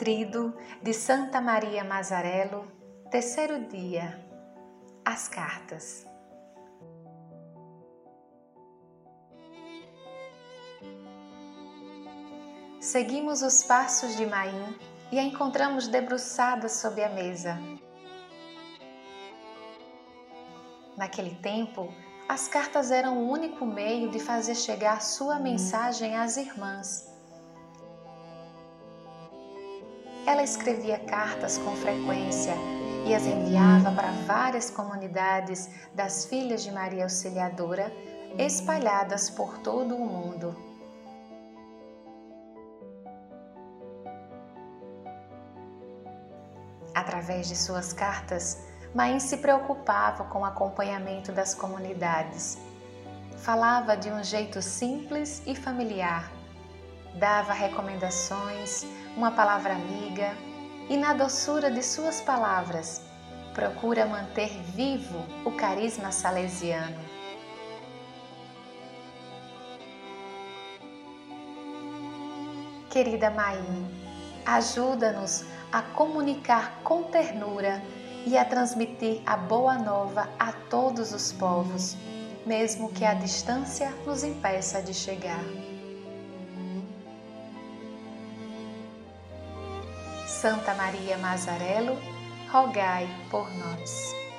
Trido de Santa Maria Mazarello, terceiro dia. As cartas. Seguimos os passos de Maim e a encontramos debruçada sob a mesa. Naquele tempo, as cartas eram o único meio de fazer chegar sua mensagem às irmãs. Ela escrevia cartas com frequência e as enviava para várias comunidades das filhas de Maria Auxiliadora, espalhadas por todo o mundo. Através de suas cartas, Maim se preocupava com o acompanhamento das comunidades. Falava de um jeito simples e familiar. Dava recomendações, uma palavra amiga e, na doçura de suas palavras, procura manter vivo o carisma salesiano. Querida Maim, ajuda-nos a comunicar com ternura e a transmitir a boa nova a todos os povos, mesmo que a distância nos impeça de chegar. Santa Maria Mazarello, rogai por nós.